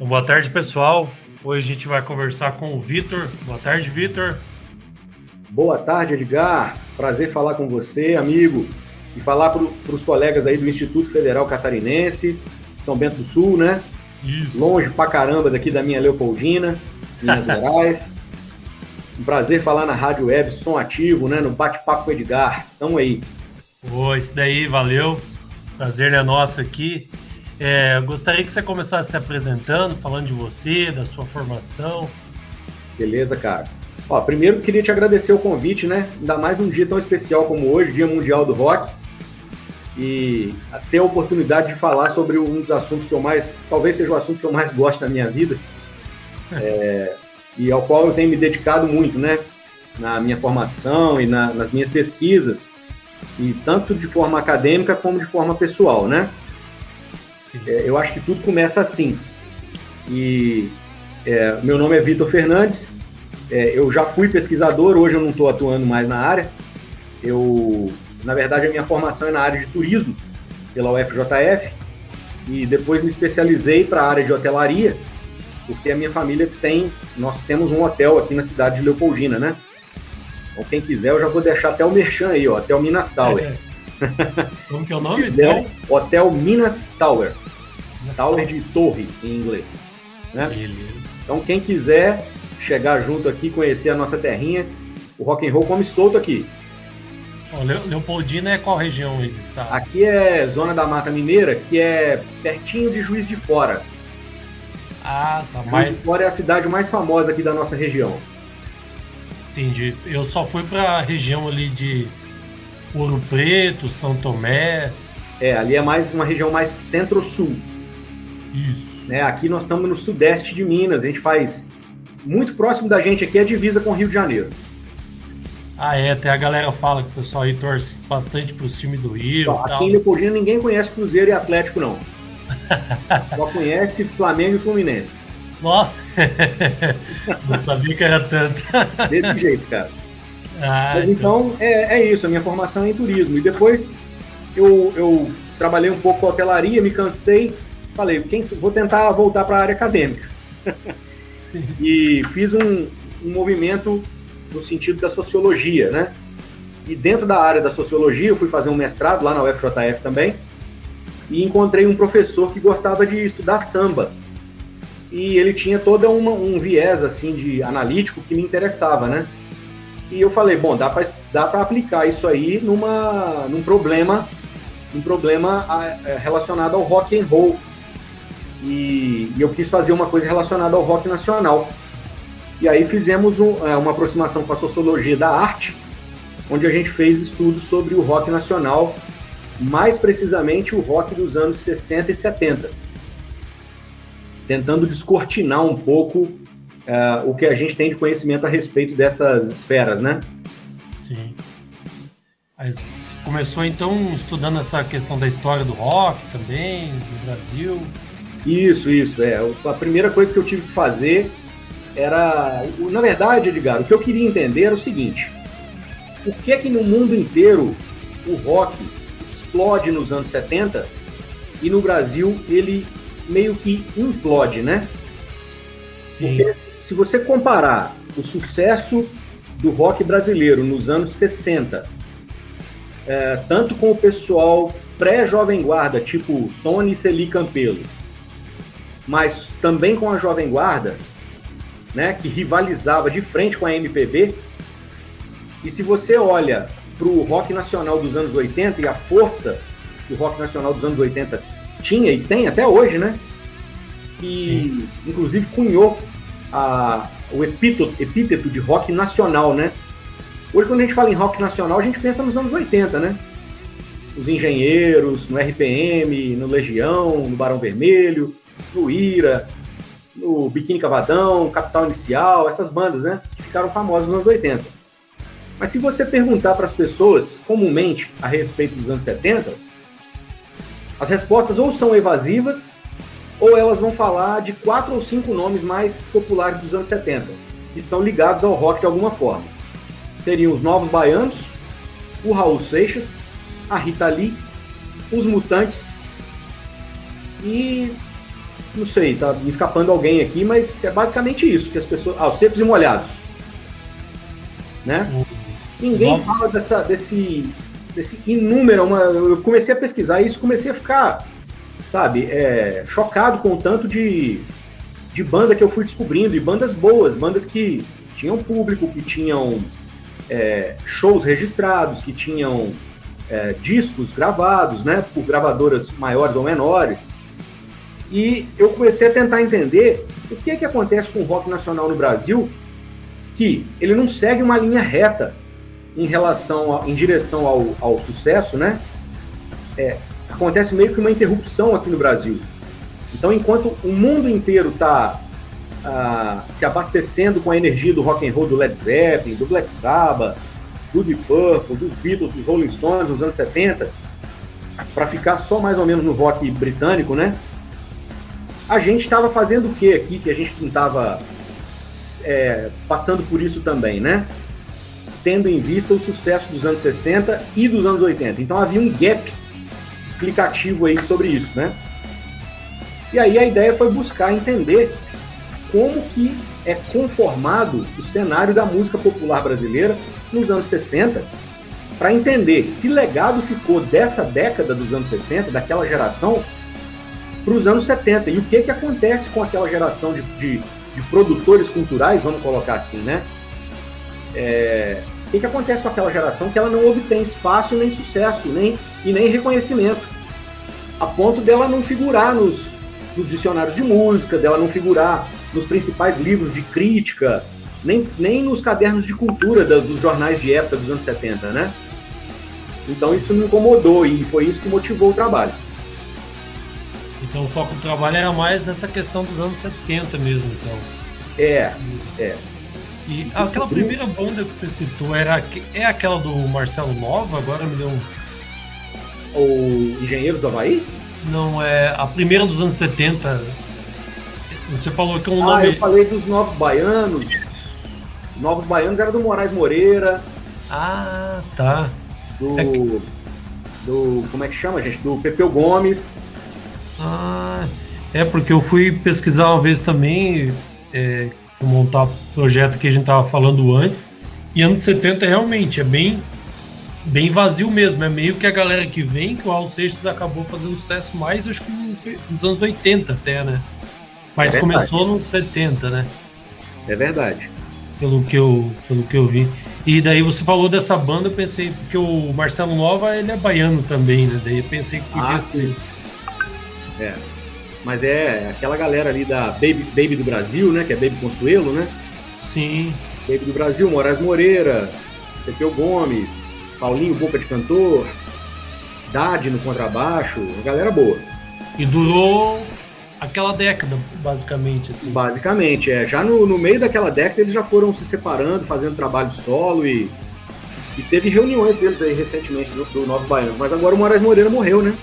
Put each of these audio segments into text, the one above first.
Boa tarde, pessoal. Hoje a gente vai conversar com o Vitor. Boa tarde, Vitor. Boa tarde, Edgar. Prazer falar com você, amigo. E falar para os colegas aí do Instituto Federal Catarinense, São Bento do Sul, né? Isso. Longe pra caramba daqui da minha Leopoldina, Minas Gerais. Um prazer falar na Rádio Web Som Ativo, né? No Bate-Papo com Edgar. Tamo aí. Pô, isso daí, valeu. Prazer é nosso aqui. É, gostaria que você começasse se apresentando, falando de você, da sua formação. Beleza, cara. Ó, primeiro queria te agradecer o convite, né? Ainda mais num dia tão especial como hoje, Dia Mundial do Rock. E ter a oportunidade de falar sobre um dos assuntos que eu mais, talvez seja o assunto que eu mais gosto na minha vida, é, e ao qual eu tenho me dedicado muito, né? Na minha formação e na, nas minhas pesquisas, e tanto de forma acadêmica como de forma pessoal, né? É, eu acho que tudo começa assim. E é, meu nome é Vitor Fernandes, é, eu já fui pesquisador, hoje eu não estou atuando mais na área. Eu, na verdade, a minha formação é na área de turismo, pela UFJF, e depois me especializei para a área de hotelaria, porque a minha família tem, nós temos um hotel aqui na cidade de Leopoldina, né? Então, quem quiser, eu já vou deixar até o merchan aí, ó, Hotel Minas Tower. É. Como que é o nome? Hotel Minas Tower. Minas Tower de torre em inglês. Né? Beleza. Então quem quiser chegar junto aqui, conhecer a nossa terrinha, o rock and roll come solto aqui. Leopoldina é qual região do estado? Aqui é zona da Mata Mineira, que é pertinho de Juiz de Fora. Ah, tá. Juiz mais... de Fora é a cidade mais famosa aqui da nossa região. Entendi. Eu só fui para a região ali de Ouro Preto, São Tomé. É, ali é mais uma região mais centro-sul. Isso. Né, aqui nós estamos no sudeste de Minas, a gente faz muito próximo da gente aqui é a divisa com o Rio de Janeiro. Ah, é, até a galera fala que o pessoal aí torce bastante para os times do Rio. Então, aqui em Leopoldina ninguém conhece Cruzeiro e Atlético, não. Só conhece Flamengo e Fluminense. Nossa! não sabia que era tanto. Desse jeito, cara. Ah, Mas então é, é isso, a minha formação é em turismo. E depois eu, eu trabalhei um pouco com hotelaria, me cansei, falei, quem, vou tentar voltar para a área acadêmica. e fiz um, um movimento no sentido da sociologia, né? E dentro da área da sociologia, eu fui fazer um mestrado lá na UFJF também, e encontrei um professor que gostava de estudar samba. E ele tinha todo um viés assim de analítico que me interessava, né? E eu falei, bom, dá para dá aplicar isso aí numa, num problema, um problema é, relacionado ao rock and roll. E, eu quis fazer uma coisa relacionada ao rock nacional. E aí fizemos um, é, uma aproximação com a sociologia da arte, onde a gente fez estudos sobre o rock nacional, mais precisamente o rock dos anos 60 e 70, tentando descortinar um pouco uh, o que a gente tem de conhecimento a respeito dessas esferas, né? Sim. Mas você começou então estudando essa questão da história do rock também, no Brasil? Isso, isso, é. A primeira coisa que eu tive que fazer era. Na verdade, Edgar, o que eu queria entender era o seguinte: por que que no mundo inteiro o rock explode nos anos 70 e no Brasil ele meio que implode, né? Sim. Porque se você comparar o sucesso do rock brasileiro nos anos 60, é, tanto com o pessoal pré-jovem guarda, tipo Tony Celi Campelo, mas também com a jovem guarda, né, que rivalizava de frente com a MPB. E se você olha para o rock nacional dos anos 80 e a força que o rock nacional dos anos 80 tinha e tem até hoje, né? Que Sim. inclusive cunhou a, o epíteto, epíteto de rock nacional, né? Hoje, quando a gente fala em rock nacional, a gente pensa nos anos 80, né? Os Engenheiros, no RPM, no Legião, no Barão Vermelho, no Ira, no Biquíni Cavadão, Capital Inicial, essas bandas, né? Que ficaram famosas nos anos 80. Mas se você perguntar para as pessoas comumente a respeito dos anos 70, as respostas ou são evasivas ou elas vão falar de quatro ou cinco nomes mais populares dos anos 70, que estão ligados ao rock de alguma forma. Seriam os Novos Baianos, o Raul Seixas, a Rita Lee, os Mutantes e não sei, tá me escapando alguém aqui, mas é basicamente isso que as pessoas, ah, os secos e molhados, né? Uhum. Ninguém fala dessa, desse, desse inúmero, uma, eu comecei a pesquisar isso, comecei a ficar, sabe, é, chocado com o tanto de, de banda que eu fui descobrindo, e bandas boas, bandas que tinham público, que tinham é, shows registrados, que tinham é, discos gravados, né, por gravadoras maiores ou menores. E eu comecei a tentar entender o que é que acontece com o rock nacional no Brasil, que ele não segue uma linha reta em relação, a, em direção ao, ao sucesso, né? É, acontece meio que uma interrupção aqui no Brasil. Então, enquanto o mundo inteiro está ah, se abastecendo com a energia do rock and roll do Led Zeppelin, do Black Sabbath, do Deep Purple, dos Beatles, dos Rolling Stones nos anos 70, para ficar só mais ou menos no rock britânico, né? A gente estava fazendo o que aqui que a gente não estava é, passando por isso também, né? tendo em vista o sucesso dos anos 60 e dos anos 80. Então havia um gap explicativo aí sobre isso, né? E aí a ideia foi buscar entender como que é conformado o cenário da música popular brasileira nos anos 60, para entender que legado ficou dessa década dos anos 60, daquela geração, para os anos 70 e o que que acontece com aquela geração de, de, de produtores culturais, vamos colocar assim, né? É, o que, que acontece com aquela geração que ela não obtém espaço nem sucesso nem, e nem reconhecimento, a ponto dela não figurar nos, nos dicionários de música, dela não figurar nos principais livros de crítica, nem, nem nos cadernos de cultura da, dos jornais de época dos anos 70, né? Então isso me incomodou e foi isso que motivou o trabalho. Então o foco do trabalho era mais nessa questão dos anos 70 mesmo, então. É, é. E aquela primeira banda que você citou era é aquela do Marcelo Nova? Agora me deu um. O Engenheiro do Havaí? Não, é a primeira dos anos 70. Você falou que um ah, nome. eu falei dos Novos Baianos. Isso. Novos Baianos era do Moraes Moreira. Ah, tá. Do. É que... Do. Como é que chama, gente? Do Pepeu Gomes. Ah, é porque eu fui pesquisar uma vez também. É, montar o projeto que a gente estava falando antes. E anos 70 realmente é bem bem vazio mesmo. É meio que a galera que vem, que o Al Seixas acabou fazendo sucesso mais, acho que nos, nos anos 80 até, né? Mas é começou nos 70, né? É verdade. Pelo que, eu, pelo que eu vi. E daí você falou dessa banda, eu pensei, porque o Marcelo Nova, ele é baiano também, né? Daí eu pensei que podia ah, ser. É. Mas é aquela galera ali da Baby, Baby do Brasil, né? Que é Baby Consuelo, né? Sim. Baby do Brasil, Moraes Moreira, Pepeu Gomes, Paulinho Boca de Cantor, Dade no contrabaixo, uma galera boa. E durou aquela década, basicamente, assim. Basicamente, é. Já no, no meio daquela década eles já foram se separando, fazendo trabalho solo e, e teve reuniões deles aí recentemente do, do Novo Baiano. Mas agora o Moraes Moreira morreu, né?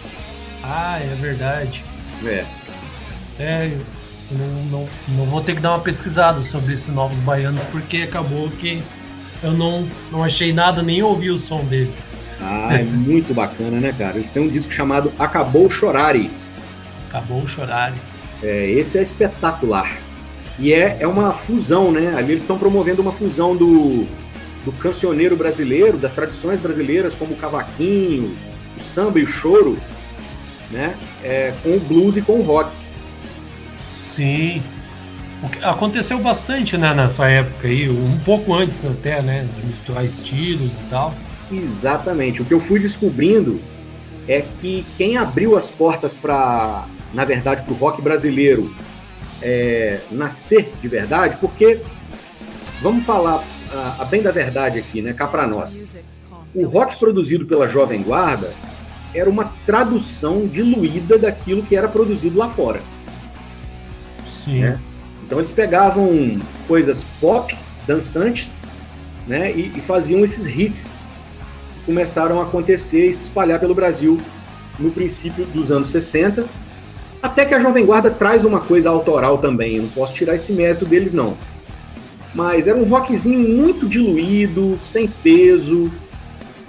Ah, é verdade. É. É, não, não, não vou ter que dar uma pesquisada sobre esses novos baianos, porque acabou que eu não, não achei nada, nem ouvi o som deles. Ah, é muito bacana, né, cara? Eles têm um disco chamado Acabou Chorare. Acabou Chorare. É, esse é espetacular. E é, é uma fusão, né? Ali eles estão promovendo uma fusão do, do cancioneiro brasileiro, das tradições brasileiras, como o cavaquinho, o samba e o choro, né? É, com o blues e com o rock. Sim. Aconteceu bastante né, nessa época aí, um pouco antes até, né? De misturar estilos e tal. Exatamente. O que eu fui descobrindo é que quem abriu as portas para, na verdade, para o rock brasileiro é, nascer de verdade, porque vamos falar a, a bem da verdade aqui, né? Cá para nós. O rock produzido pela Jovem Guarda era uma tradução diluída daquilo que era produzido lá fora. Sim. Né? Então eles pegavam coisas pop, dançantes, né, e, e faziam esses hits que começaram a acontecer e se espalhar pelo Brasil no princípio dos anos 60, até que a Jovem Guarda traz uma coisa autoral também, eu não posso tirar esse mérito deles não. Mas era um rockzinho muito diluído, sem peso,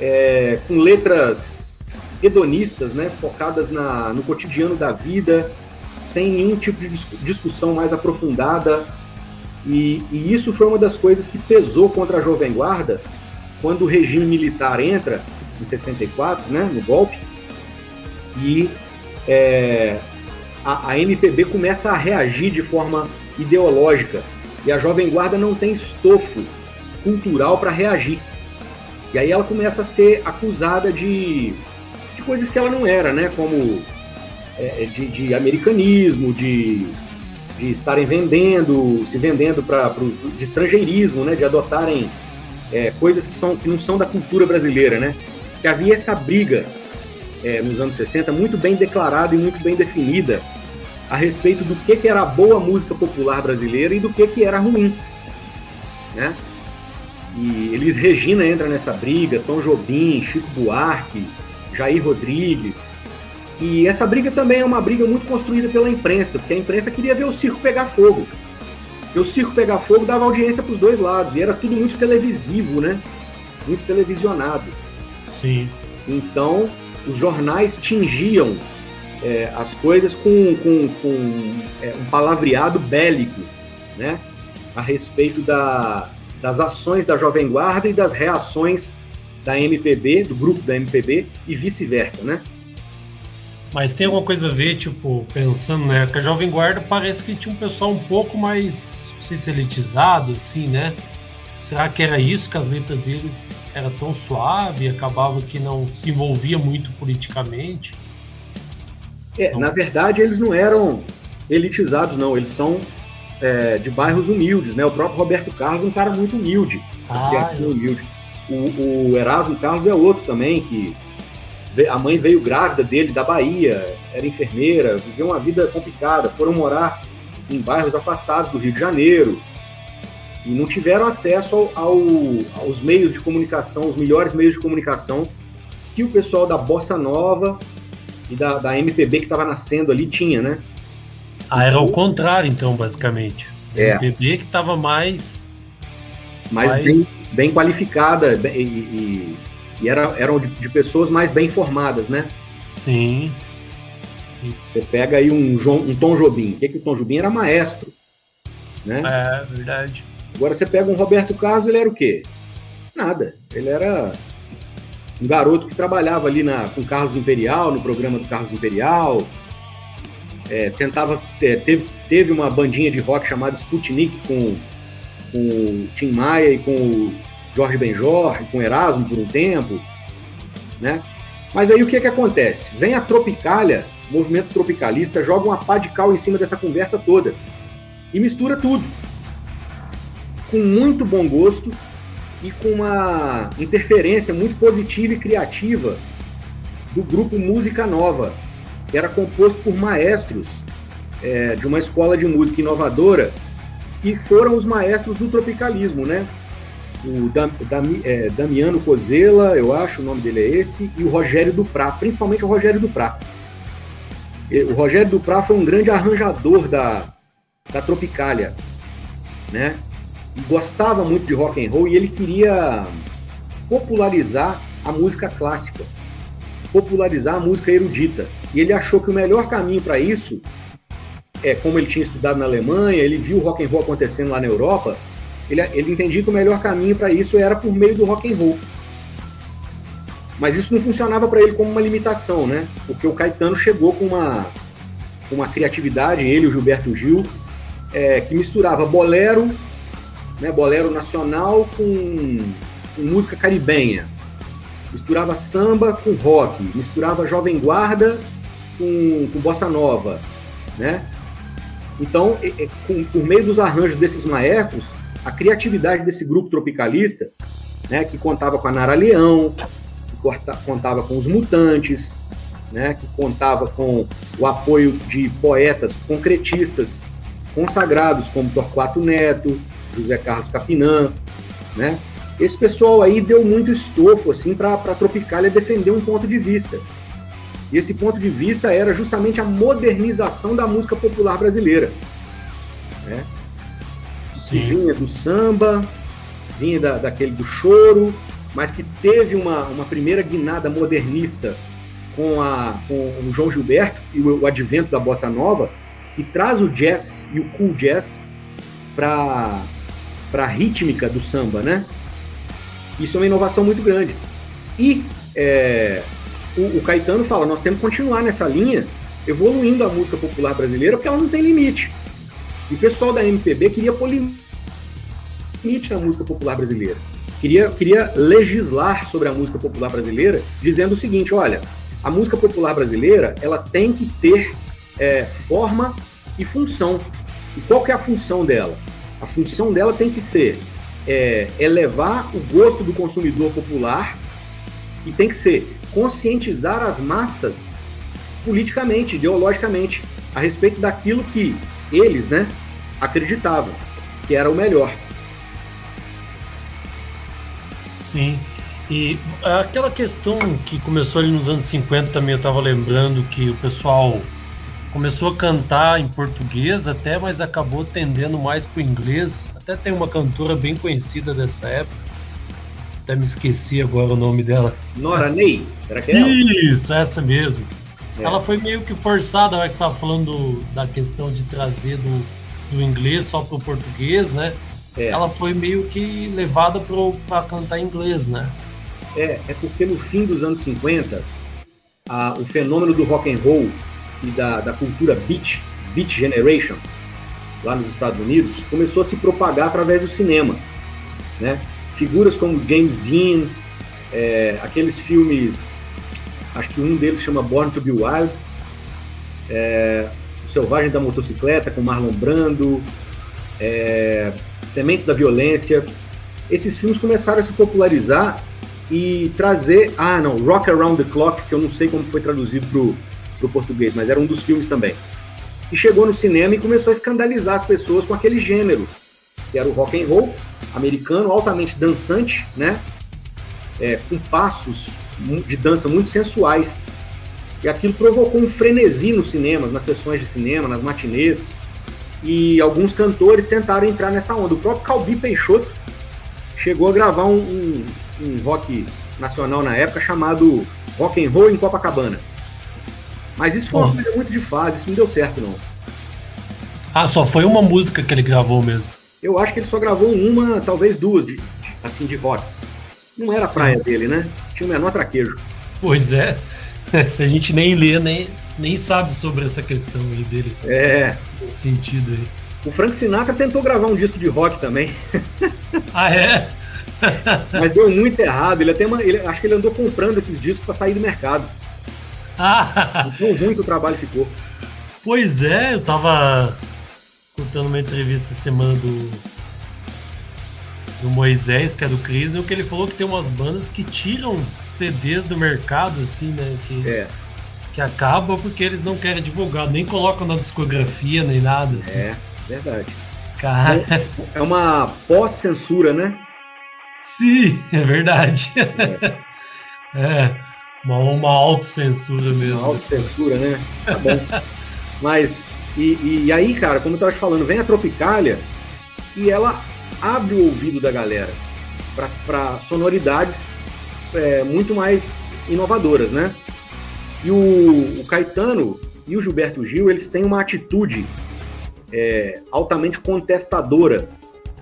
é, com letras hedonistas, né, focadas na, no cotidiano da vida, sem nenhum tipo de discussão mais aprofundada. E, e isso foi uma das coisas que pesou contra a Jovem Guarda quando o regime militar entra em 64, né, no golpe, e é, a, a MPB começa a reagir de forma ideológica e a Jovem Guarda não tem estofo cultural para reagir. E aí ela começa a ser acusada de, de coisas que ela não era, né? Como de, de, americanismo, de, de estarem vendendo, se vendendo para de estrangeirismo, né? De adotarem é, coisas que, são, que não são da cultura brasileira, né? Que havia essa briga é, nos anos 60 muito bem declarada e muito bem definida a respeito do que, que era boa música popular brasileira e do que, que era ruim, né? E Elis Regina entra nessa briga, Tom Jobim, Chico Buarque, Jair Rodrigues. E essa briga também é uma briga muito construída pela imprensa, porque a imprensa queria ver o circo pegar fogo. E o circo pegar fogo dava audiência para os dois lados, e era tudo muito televisivo, né? Muito televisionado. Sim. Então, os jornais tingiam é, as coisas com, com, com é, um palavreado bélico, né? A respeito da, das ações da Jovem Guarda e das reações da MPB, do grupo da MPB e vice-versa, né? Mas tem alguma coisa a ver, tipo, pensando, né? Que a Jovem Guarda parece que tinha um pessoal um pouco mais, não sei se elitizado, assim, né? Será que era isso que as letras deles era tão suave e acabava que não se envolvia muito politicamente? É, na verdade, eles não eram elitizados, não. Eles são é, de bairros humildes, né? O próprio Roberto Carlos é um cara muito humilde. Ah, humilde. O, o Erasmo Carlos é outro também, que a mãe veio grávida dele da Bahia, era enfermeira, viveu uma vida complicada, foram morar em bairros afastados do Rio de Janeiro e não tiveram acesso ao, ao, aos meios de comunicação, os melhores meios de comunicação que o pessoal da Bossa Nova e da, da MPB que estava nascendo ali tinha, né? Ah, era o contrário, então, basicamente. É. MPB que estava mais. Mais, mais... Bem, bem, qualificada e, e, e era, eram de, de, pessoas mais bem formadas, né? Sim. Você pega aí um, João, um Tom Jobim. O que, que o Tom Jobim era maestro? Né? É, verdade. Agora você pega um Roberto Carlos, ele era o quê? Nada. Ele era um garoto que trabalhava ali na, com Carlos Imperial, no programa do Carlos Imperial, é, tentava é, teve, teve uma bandinha de rock chamada Sputnik com, com o Tim Maia e com o Jorge Benjor, com Erasmo por um tempo, né? Mas aí o que que acontece? Vem a Tropicália, movimento tropicalista, joga uma pá de cal em cima dessa conversa toda e mistura tudo. Com muito bom gosto e com uma interferência muito positiva e criativa do grupo Música Nova, era composto por maestros é, de uma escola de música inovadora que foram os maestros do tropicalismo, né? O Dam, Dam, é, Damiano Cozela, eu acho, o nome dele é esse, e o Rogério Duprá, principalmente o Rogério Duprá. O Rogério Duprá foi um grande arranjador da, da Tropicália, né? E gostava muito de rock and roll e ele queria popularizar a música clássica popularizar a música erudita. E ele achou que o melhor caminho para isso é como ele tinha estudado na Alemanha, ele viu o rock and roll acontecendo lá na Europa, ele, ele entendia que o melhor caminho para isso era por meio do rock and roll. Mas isso não funcionava para ele como uma limitação, né? Porque o Caetano chegou com uma, uma criatividade, ele e o Gilberto Gil, é, que misturava bolero, né, bolero nacional com, com música caribenha misturava samba com rock, misturava jovem guarda com, com bossa nova, né? Então, por meio dos arranjos desses maestros, a criatividade desse grupo tropicalista, né, que contava com a Nara Leão, que contava com os Mutantes, né, que contava com o apoio de poetas concretistas consagrados como Torquato Neto, José Carlos Capinã, né, esse pessoal aí deu muito estofo assim para a Tropicália defender um ponto de vista. E esse ponto de vista era justamente a modernização da música popular brasileira. Né? Que vinha do samba, vinha da, daquele do choro, mas que teve uma, uma primeira guinada modernista com, a, com o João Gilberto e o, o advento da bossa nova, e traz o jazz e o cool jazz para a rítmica do samba, né? Isso é uma inovação muito grande. E é, o, o, Caetano fala, nós temos que continuar nessa linha, evoluindo a música popular brasileira, porque ela não tem limite. E o pessoal da MPB queria pôr limite na música popular brasileira. Queria, queria legislar sobre a música popular brasileira, dizendo o seguinte, olha, a música popular brasileira, ela tem que ter é, forma e função. E qual que é a função dela? A função dela tem que ser é, elevar o gosto do consumidor popular e tem que ser conscientizar as massas politicamente, ideologicamente, a respeito daquilo que eles, né, acreditavam que era o melhor. Sim. E aquela questão que começou ali nos anos 50 também, eu estava lembrando que o pessoal começou a cantar em português até, mas acabou tendendo mais para o inglês. Até tem uma cantora bem conhecida dessa época. Até me esqueci agora o nome dela. Nora Ney? Será que é ela? Isso, essa mesmo. É. Ela foi meio que forçada, hora que estava falando da questão de trazer do, do inglês só para o português, né? É. Ela foi meio que levada para cantar inglês, né? É, é porque no fim dos anos 50, a, o fenômeno do rock and roll e da, da cultura beat, beat generation, lá nos Estados Unidos, começou a se propagar através do cinema. Né? Figuras como James Dean, é, aqueles filmes, acho que um deles chama Born to Be Wild, é, O Selvagem da Motocicleta, com Marlon Brando, é, Sementes da Violência. Esses filmes começaram a se popularizar e trazer. Ah, não, Rock Around the Clock, que eu não sei como foi traduzido para o português, mas era um dos filmes também. E chegou no cinema e começou a escandalizar as pessoas com aquele gênero, que era o rock and roll americano, altamente dançante, né? É, com passos de dança muito sensuais. E aquilo provocou um frenesi nos cinemas, nas sessões de cinema, nas matinês. E alguns cantores tentaram entrar nessa onda. O próprio Calbi Peixoto chegou a gravar um, um, um rock nacional na época chamado Rock and Roll em Copacabana. Mas isso foi uma coisa muito de fase, isso não deu certo, não. Ah, só foi uma música que ele gravou mesmo? Eu acho que ele só gravou uma, talvez duas, de, assim, de rock. Não era a praia dele, né? Tinha o menor traquejo. Pois é. Se a gente nem lê, nem, nem sabe sobre essa questão aí dele. É. Nesse sentido aí. O Frank Sinatra tentou gravar um disco de rock também. Ah, é? Mas deu muito errado. Ele até ele, acho que ele andou comprando esses discos para sair do mercado. Ah. Tão ruim que o trabalho ficou. Pois é, eu tava escutando uma entrevista semana do, do Moisés, que é do Cris, que ele falou que tem umas bandas que tiram CDs do mercado, assim, né? Que, é. que acaba porque eles não querem divulgar, nem colocam na discografia, nem nada. Assim. É, verdade. Cara. É, é uma pós-censura, né? Sim, é verdade. É. é. Uma, uma autocensura mesmo. Uma autocensura, né? Tá bom. Mas, e, e, aí, cara, como eu tava te falando, vem a Tropicália e ela abre o ouvido da galera para sonoridades é, muito mais inovadoras, né? E o, o, Caetano e o Gilberto Gil, eles têm uma atitude é, altamente contestadora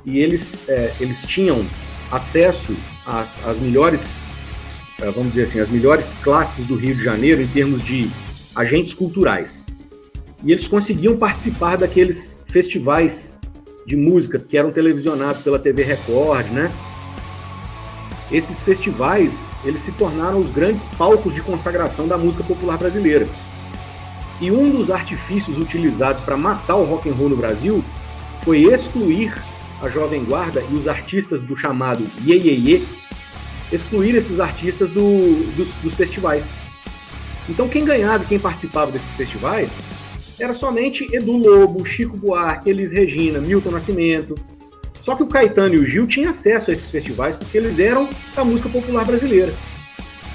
e eles, é, eles tinham acesso às, às melhores eh, vamos dizer assim, as melhores classes do Rio de Janeiro em termos de agentes culturais. E eles conseguiam participar daqueles festivais de música que eram televisionados pela TV Record, né? Esses festivais, eles se tornaram os grandes palcos de consagração da música popular brasileira. E um dos artifícios utilizados para matar o rock and roll no Brasil foi excluir a Jovem Guarda e os artistas do chamado Ye Ye Ye, excluir esses artistas do, dos, dos festivais. Então quem ganhava e quem participava desses festivais era somente Edu Lobo, Chico Buarque, Elis Regina, Milton Nascimento. Só que o Caetano e o Gil tinham acesso a esses festivais porque eles eram da música popular brasileira.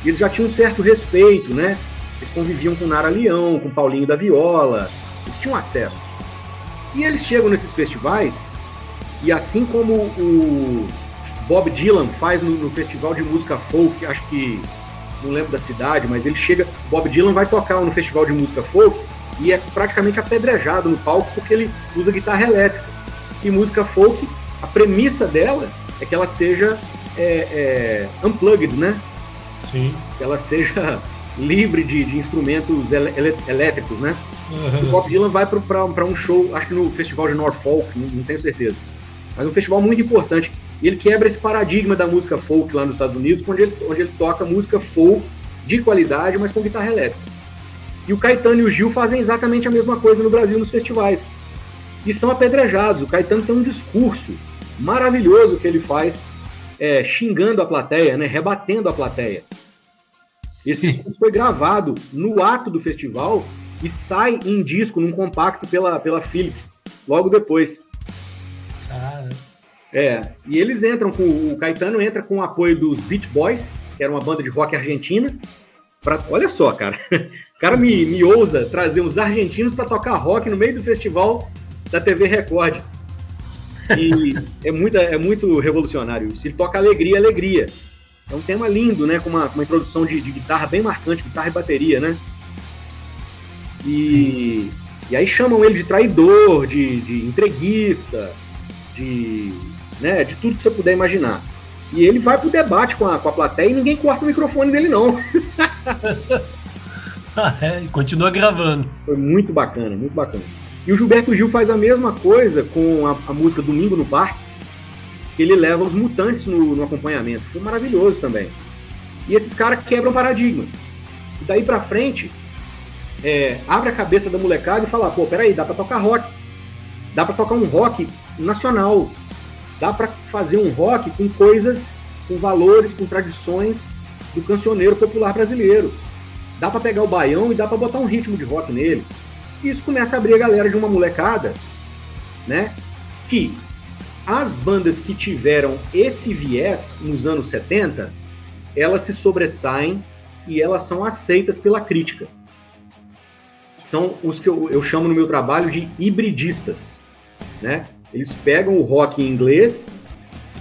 E eles já tinham um certo respeito, né? Eles conviviam com Nara Leão, com Paulinho da Viola, eles tinham acesso. E eles chegam nesses festivais, e assim como o, Bob Dylan faz no, no, festival de música folk, acho que não lembro da cidade, mas ele chega, Bob Dylan vai tocar no festival de música folk e é praticamente apedrejado no palco porque ele usa guitarra elétrica. E música folk, a premissa dela é que ela seja é, é, unplugged, né? Sim. Que ela seja livre de, de instrumentos ele, elétricos, né? Uhum. O Bob Dylan vai para um show, acho que no festival de Norfolk, não, não tenho certeza. Mas um festival muito importante. E ele quebra esse paradigma da música folk lá nos Estados Unidos, onde ele, onde ele toca música folk de qualidade, mas com guitarra elétrica. E o Caetano e o Gil fazem exatamente a mesma coisa no Brasil nos festivais. E são apedrejados. O Caetano tem um discurso maravilhoso que ele faz, é, xingando a plateia, né, rebatendo a plateia. Esse discurso foi gravado no ato do festival e sai em disco, num compacto pela, pela Philips, logo depois. Ah. É, e eles entram com. O Caetano entra com o apoio dos Beach Boys, que era uma banda de rock argentina. Pra, olha só, cara. O cara me, me ousa trazer os argentinos para tocar rock no meio do festival da TV Record. E é, muita, é muito revolucionário isso. Ele toca alegria, alegria. É um tema lindo, né? Com uma, uma introdução de, de guitarra bem marcante, guitarra e bateria, né? E, e aí chamam ele de traidor, de, de entreguista, de, né, de tudo que você puder imaginar. E ele vai pro debate com a, com a plateia e ninguém corta o microfone dele, não. ah, é, continua gravando. Foi muito bacana, muito bacana. E o Gilberto Gil faz a mesma coisa com a, a música Domingo no Parque, que ele leva os mutantes no, no acompanhamento. Foi maravilhoso também. E esses caras quebram paradigmas. E daí pra frente, é, abre a cabeça da molecada e fala, pô, peraí, dá pra tocar rock. Dá pra tocar um rock nacional. Dá pra fazer um rock com coisas, com valores, com tradições do cancioneiro popular brasileiro. Dá pra pegar o baião e dá pra botar um ritmo de rock nele. E isso começa a abrir a galera de uma molecada, né? Que as bandas que tiveram esse viés nos anos 70, elas se sobressaem e elas são aceitas pela crítica são os que eu, eu chamo no meu trabalho de hibridistas, né? Eles pegam o rock em inglês,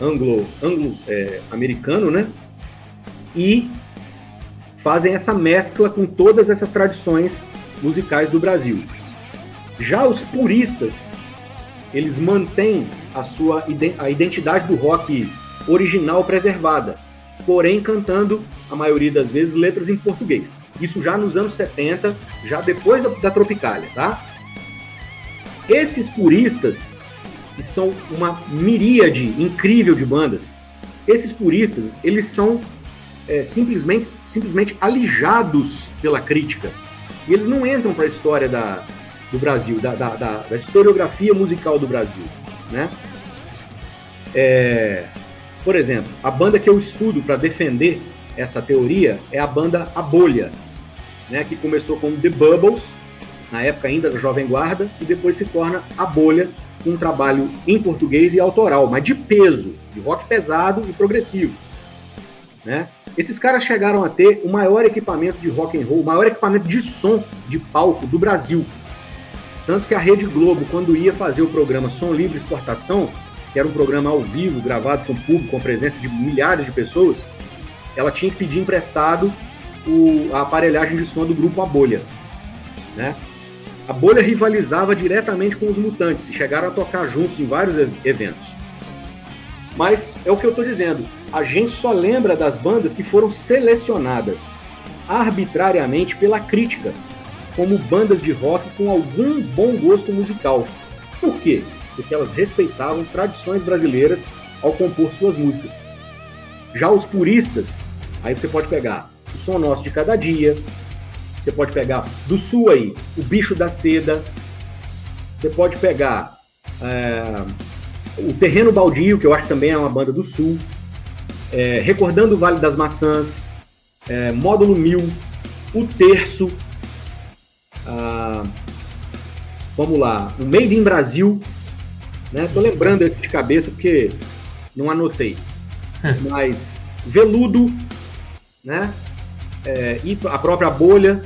anglo, anglo é, americano, né? E fazem essa mescla com todas essas tradições musicais do Brasil. Já os puristas, eles mantêm a sua a identidade do rock original preservada, porém cantando a maioria das vezes letras em português. Isso já nos anos 70, já depois da, da Tropicália, tá? Esses puristas, que são uma miríade incrível de bandas, esses puristas, eles são é, simplesmente, simplesmente alijados pela crítica. E eles não entram para a história da, do Brasil, da, da, da, da, historiografia musical do Brasil, né? É, por exemplo, a banda que eu estudo para defender essa teoria é a banda A Bolha, né, que começou como The Bubbles, na época ainda da Jovem Guarda, e depois se torna A Bolha, um trabalho em português e autoral, mas de peso, de rock pesado e progressivo. Né? Esses caras chegaram a ter o maior equipamento de rock and roll, o maior equipamento de som de palco do Brasil. Tanto que a Rede Globo, quando ia fazer o programa Som Livre Exportação, que era um programa ao vivo, gravado com público, com presença de milhares de pessoas, ela tinha que pedir emprestado o, a aparelhagem de som do grupo A Bolha. Né? A Bolha rivalizava diretamente com os Mutantes e chegaram a tocar juntos em vários eventos. Mas é o que eu estou dizendo, a gente só lembra das bandas que foram selecionadas arbitrariamente pela crítica como bandas de rock com algum bom gosto musical. Por quê? Porque elas respeitavam tradições brasileiras ao compor suas músicas. Já os puristas, aí você pode pegar o som nosso de cada dia. Você pode pegar do sul aí, o bicho da seda. Você pode pegar é, o Terreno Baldio, que eu acho que também é uma banda do sul. É, Recordando o Vale das Maçãs, é, Módulo 1000, o Terço. Ah, vamos lá, o Made in Brasil. Né? Tô lembrando aqui de cabeça porque não anotei. Mas Veludo, né? é, e a própria Bolha,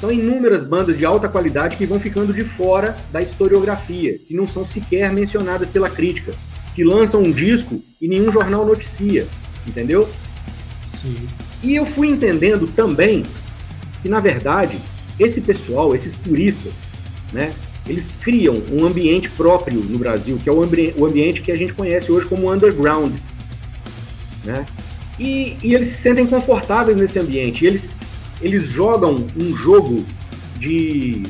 são inúmeras bandas de alta qualidade que vão ficando de fora da historiografia, que não são sequer mencionadas pela crítica, que lançam um disco e nenhum jornal noticia, entendeu? Sim. E eu fui entendendo também que, na verdade, esse pessoal, esses puristas, né? Eles criam um ambiente próprio no Brasil, que é o, ambi o ambiente que a gente conhece hoje como underground, né? E, e eles se sentem confortáveis nesse ambiente. Eles, eles jogam um jogo de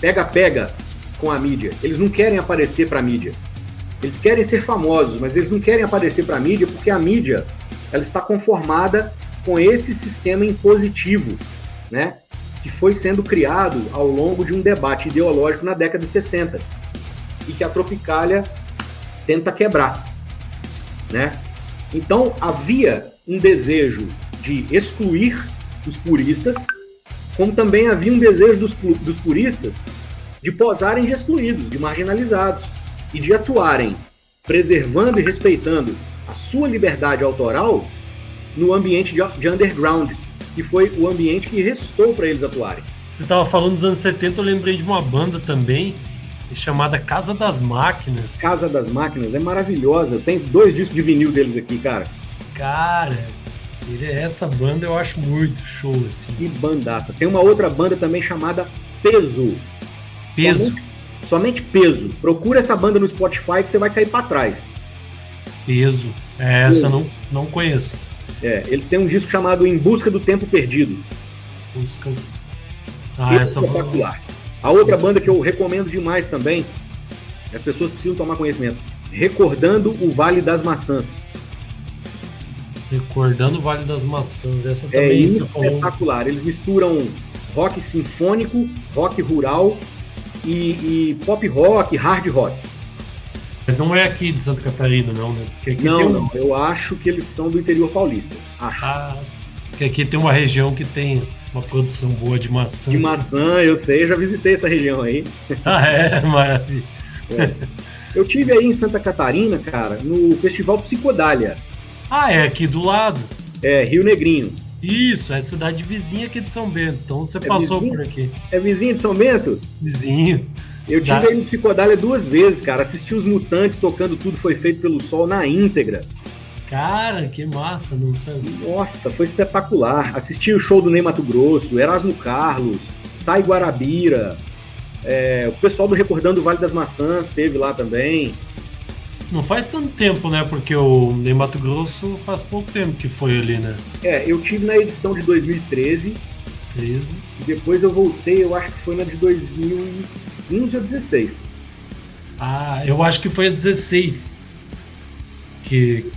pega-pega com a mídia. Eles não querem aparecer para a mídia. Eles querem ser famosos, mas eles não querem aparecer para a mídia porque a mídia ela está conformada com esse sistema impositivo, né? Que foi sendo criado ao longo de um debate ideológico na década de 60 e que a Tropicália tenta quebrar, né? Então havia um desejo de excluir os puristas, como também havia um desejo dos, dos puristas de posarem de excluídos, de marginalizados e de atuarem preservando e respeitando a sua liberdade autoral no ambiente de, de underground, que foi o ambiente que restou para eles atuarem. Você estava falando dos anos 70, eu lembrei de uma banda também chamada Casa das Máquinas. Casa das Máquinas é maravilhosa. Tenho dois discos de vinil deles aqui, cara. Cara, essa banda eu acho muito show, assim. Que bandaça. Tem uma outra banda também chamada Peso. Peso? Somente, somente Peso. Procura essa banda no Spotify que você vai cair para trás. Peso. É, essa eu não, não conheço. É, eles têm um disco chamado Em Busca do Tempo Perdido. Busca. Ah, essa é espetacular. A outra Sim. banda que eu recomendo demais também, as pessoas precisam tomar conhecimento. Recordando o Vale das Maçãs. Recordando o Vale das Maçãs, essa é também é espetacular. Eles misturam rock sinfônico, rock rural e, e pop rock, hard rock. Mas não é aqui de Santa Catarina, não, né? não, um... não. Eu acho que eles são do interior paulista. Acho. Ah, porque aqui tem uma região que tem uma produção boa de maçã. De maçã, eu sei, eu já visitei essa região aí. Ah, é? Maravilha. É. Eu tive aí em Santa Catarina, cara, no Festival Psicodália. Ah, é aqui do lado. É, Rio Negrinho. Isso, é cidade vizinha aqui de São Bento. Então você é passou vizinho? por aqui. É vizinho de São Bento? Vizinho. Eu tive aí no Psicodália duas vezes, cara. Assisti os Mutantes tocando Tudo Foi Feito pelo Sol na íntegra. Cara, que massa, não sei. Nossa, foi espetacular. Assisti o show do Ney Mato Grosso, Erasmo Carlos, Sai Guarabira. É, o pessoal do Recordando o Vale das Maçãs teve lá também. Não faz tanto tempo, né? Porque o Ney Mato Grosso faz pouco tempo que foi ali, né? É, eu tive na edição de 2013. 13. E depois eu voltei, eu acho que foi na de 2015 ou 16. Ah, eu acho que foi a 16 que,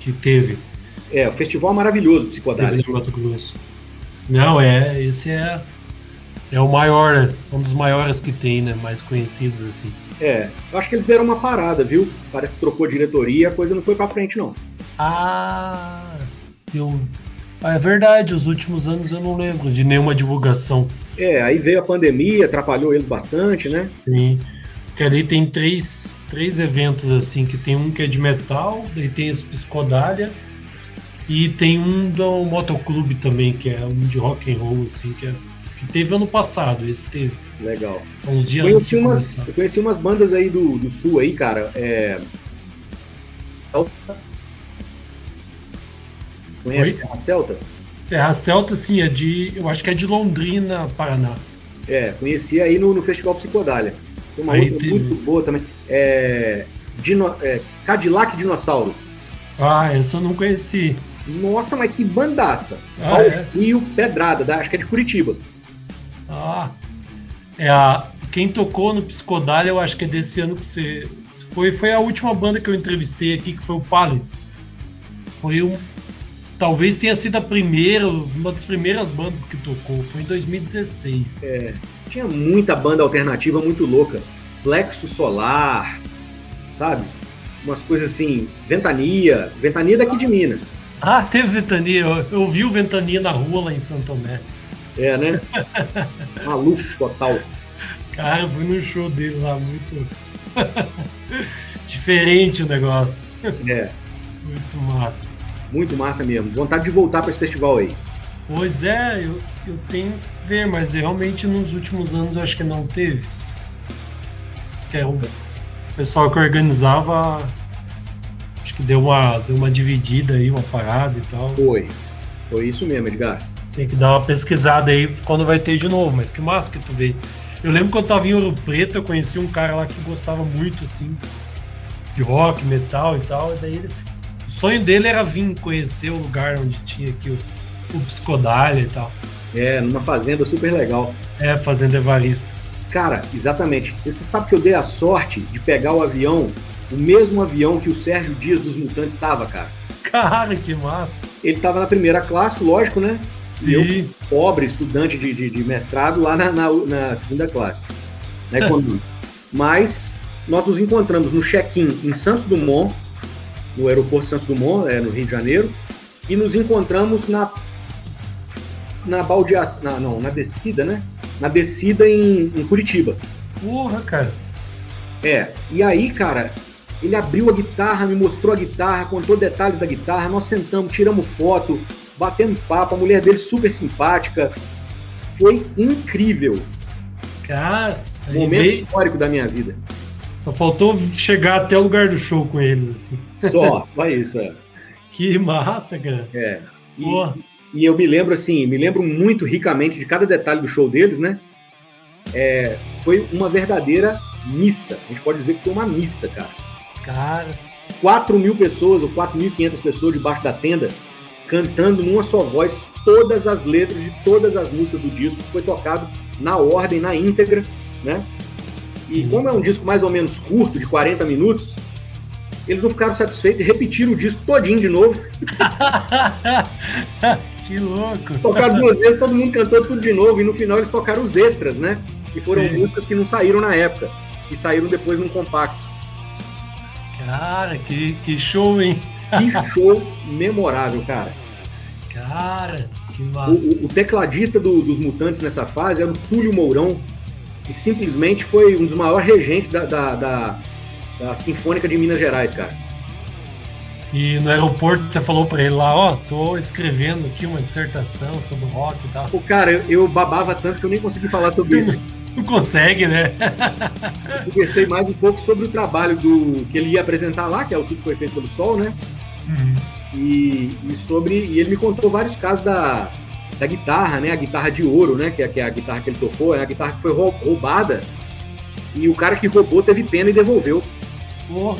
que teve. É, o festival maravilhoso, Psicodálico. Mato Grosso. Não, é, esse é, é o maior, um dos maiores que tem, né? Mais conhecidos, assim. É, eu acho que eles deram uma parada, viu? Parece que trocou diretoria, a coisa não foi pra frente, não. Ah, eu. É verdade, os últimos anos eu não lembro de nenhuma divulgação. É, aí veio a pandemia, atrapalhou eles bastante, né? Sim. Porque ali tem três, três eventos, assim, que tem um que é de metal, daí tem esse Piscodália, e tem um do motoclube também, que é um de rock and roll, assim, que, é, que teve ano passado, esse teve. Legal. Uns dias conheci umas, eu conheci umas bandas aí do, do sul aí, cara. É... Conhece Terra Celta? Terra Celta, sim, é de. Eu acho que é de Londrina, Paraná. É, conheci aí no, no Festival Psicodália. Tem uma aí outra tem... muito boa também. É, Dino, é, Cadillac Dinossauro. Ah, essa eu não conheci. Nossa, mas que bandaça. Ah, é? E o Pedrada, da, acho que é de Curitiba. Ah, é a, quem tocou no Psicodália, eu acho que é desse ano que você. Foi, foi a última banda que eu entrevistei aqui, que foi o Pallets. Foi um. Talvez tenha sido a primeira, uma das primeiras bandas que tocou. Foi em 2016. É, tinha muita banda alternativa muito louca. Plexo Solar, sabe? Umas coisas assim. Ventania. Ventania daqui de Minas. Ah, teve Ventania. Eu, eu vi o Ventania na rua lá em Santo Tomé. É, né? Maluco total. Cara, eu fui no show dele lá, muito. Diferente o negócio. É. Muito massa. Muito massa mesmo. Vontade de voltar para esse festival aí. Pois é, eu, eu tenho que ver, mas realmente nos últimos anos eu acho que não teve. Que é o pessoal que organizava. Acho que deu uma, deu uma dividida aí, uma parada e tal. Foi. Foi isso mesmo, Edgar. Tem que dar uma pesquisada aí quando vai ter de novo, mas que massa que tu vê. Eu lembro quando eu tava em Ouro Preto, eu conheci um cara lá que gostava muito, assim, de rock, metal e tal. E daí ele, o sonho dele era vir conhecer o lugar onde tinha aqui o, o Psicodália e tal. É, numa fazenda super legal. É, Fazenda Evaristo. Cara, exatamente. Você sabe que eu dei a sorte de pegar o avião, o mesmo avião que o Sérgio Dias dos Mutantes estava, cara. Cara, que massa. Ele estava na primeira classe, lógico, né? Sim. Eu, pobre estudante de, de, de mestrado, lá na, na, na, segunda classe. Né, quando... Mas nós nos encontramos no check-in em Santos Dumont, no aeroporto Santos Dumont, é, no Rio de Janeiro, e nos encontramos na na baldeação, na, não, na descida, né? Na descida em, em Curitiba. Porra, cara. É, e aí, cara, ele abriu a guitarra, me mostrou a guitarra, contou detalhes da guitarra, nós sentamos, tiramos foto, batendo papo, a mulher dele super simpática. Foi incrível. Cara, momento veio... histórico da minha vida. Só faltou chegar até o lugar do show com eles, assim. Só, só isso, é. Que massa, cara. É. E, e, eu me lembro, assim, me lembro muito ricamente de cada detalhe do show deles, né? É, foi uma verdadeira missa. A gente pode dizer que foi uma missa, cara. Cara. 4 mil pessoas ou 4.500 pessoas debaixo da tenda cantando numa só voz todas as letras de todas as músicas do disco, foi tocado na ordem, na íntegra, né? Sim. E como é um disco mais ou menos curto, de 40 minutos, eles não ficaram satisfeitos e repetiram o disco todinho de novo. que louco! Tocaram duas vezes, todo mundo cantou tudo de novo, e no final eles tocaram os extras, né? Que foram Sim. músicas que não saíram na época, e saíram depois num compacto. Cara, que, que show, hein? Que show memorável, cara. Cara, que massa. O, o tecladista do, dos Mutantes nessa fase era o Túlio Mourão, que simplesmente foi um dos maiores regentes da, da, da, da Sinfônica de Minas Gerais, cara. E no aeroporto você falou para ele lá, ó, oh, tô escrevendo aqui uma dissertação sobre rock e tal. O cara, eu, eu babava tanto que eu nem consegui falar sobre isso. Não consegue, né? eu conversei mais um pouco sobre o trabalho do que ele ia apresentar lá, que é o Tudo Foi Feito pelo Sol, né? Uhum. E, e, sobre. E ele me contou vários casos da, da guitarra, né? A guitarra de ouro, né? Que é, que é a guitarra que ele tocou, é a guitarra que foi roubada. E o cara que roubou teve pena e devolveu.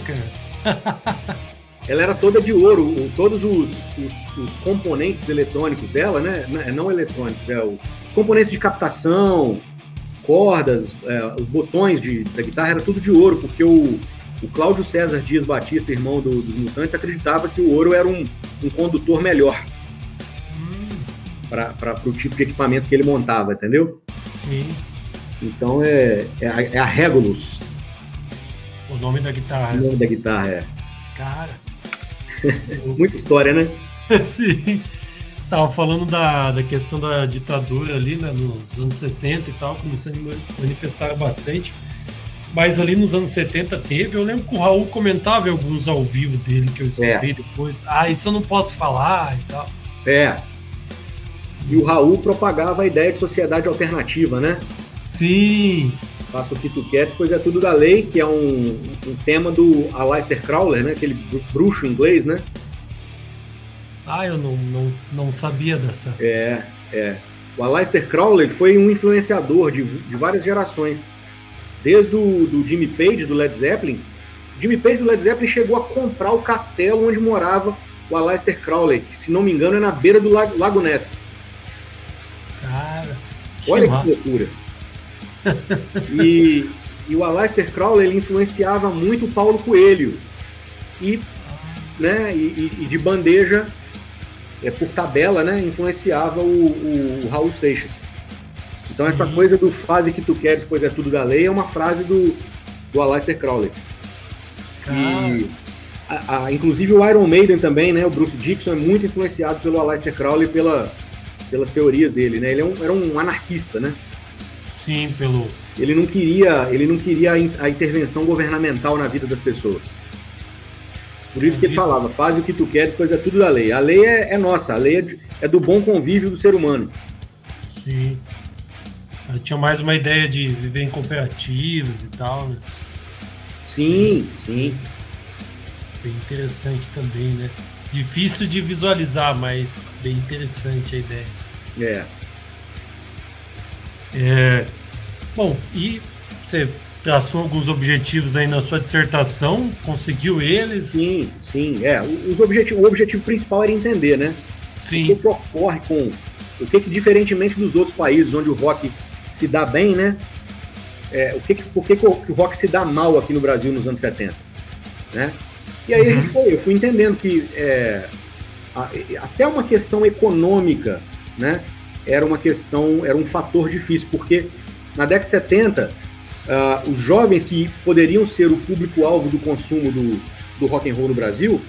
Cara. Ela era toda de ouro, todos os, os, os componentes eletrônicos dela, né? Não eletrônicos, é o, os componentes de captação, cordas, é, os botões de, da guitarra era tudo de ouro, porque o, o Cláudio César Dias Batista, irmão do, dos Mutantes, acreditava que o ouro era um, um condutor melhor hum. para o tipo de equipamento que ele montava, entendeu? Sim. Então é, é, a, é a Regulus. O nome da guitarra. O nome da guitarra, é. Cara. Muita história, né? Sim. Estava falando da, da questão da ditadura ali, né, nos anos 60 e tal, começando a manifestar bastante. Mas ali nos anos 70 teve, eu lembro que o Raul comentava em alguns ao vivo dele que eu escutei é. depois. Ah, isso eu não posso falar e tal. É. E o Raul propagava a ideia de sociedade alternativa, né? Sim. Faça o que tu quer, depois é tudo da lei, que é um, um tema do Aleister Crowler, né? Aquele bruxo inglês, né? Ah, eu não, não, não sabia dessa. É, é. O Aleister Crowley foi um influenciador de, de várias gerações desde o do Jimmy Page, do Led Zeppelin. Jimmy Page do Led Zeppelin chegou a comprar o castelo onde morava o Aleister Crowley, que, se não me engano é na beira do Lago, Lago Ness. Cara, que olha que loucura. e, e, o Aleister Crowley ele influenciava muito o Paulo Coelho. E, né, e, e de bandeja, é, por tabela, né, influenciava o, o, o Raul Seixas. Então essa coisa do fase que tu quer, depois é tudo da lei, é uma frase do, do Aleister Crowley. E, a, a, inclusive o Iron Maiden também, né? O Bruce Dixon é muito influenciado pelo Aleister Crowley pela, pelas teorias dele, né? Ele é um, era um anarquista, né? Sim, pelo. Ele não queria, ele não queria a intervenção governamental na vida das pessoas. Por isso que ele falava, faz o que tu quer, depois é tudo da lei. A lei é, é nossa, a lei é, é do bom convívio do ser humano. Sim. Eu tinha mais uma ideia de viver em cooperativas e tal, né? Sim, sim. Bem interessante também, né? Difícil de visualizar, mas bem interessante a ideia. É. É. Bom, e você traçou alguns objetivos aí na sua dissertação, conseguiu eles? Sim, sim. É, os objetivos, o objetivo principal era entender, né? Sim. O que, que ocorre com. O que, que, diferentemente dos outros países onde o rock se dá bem, né? É, o que, por que, que, o, rock se dá mal aqui no Brasil nos anos 70? Né? E aí uhum. a gente foi, eu fui entendendo que é, a, até uma questão econômica, né? Era uma questão, era um fator difícil, porque na década de 70 uh, os jovens que poderiam ser o público-alvo do consumo do, do rock and roll no Brasil,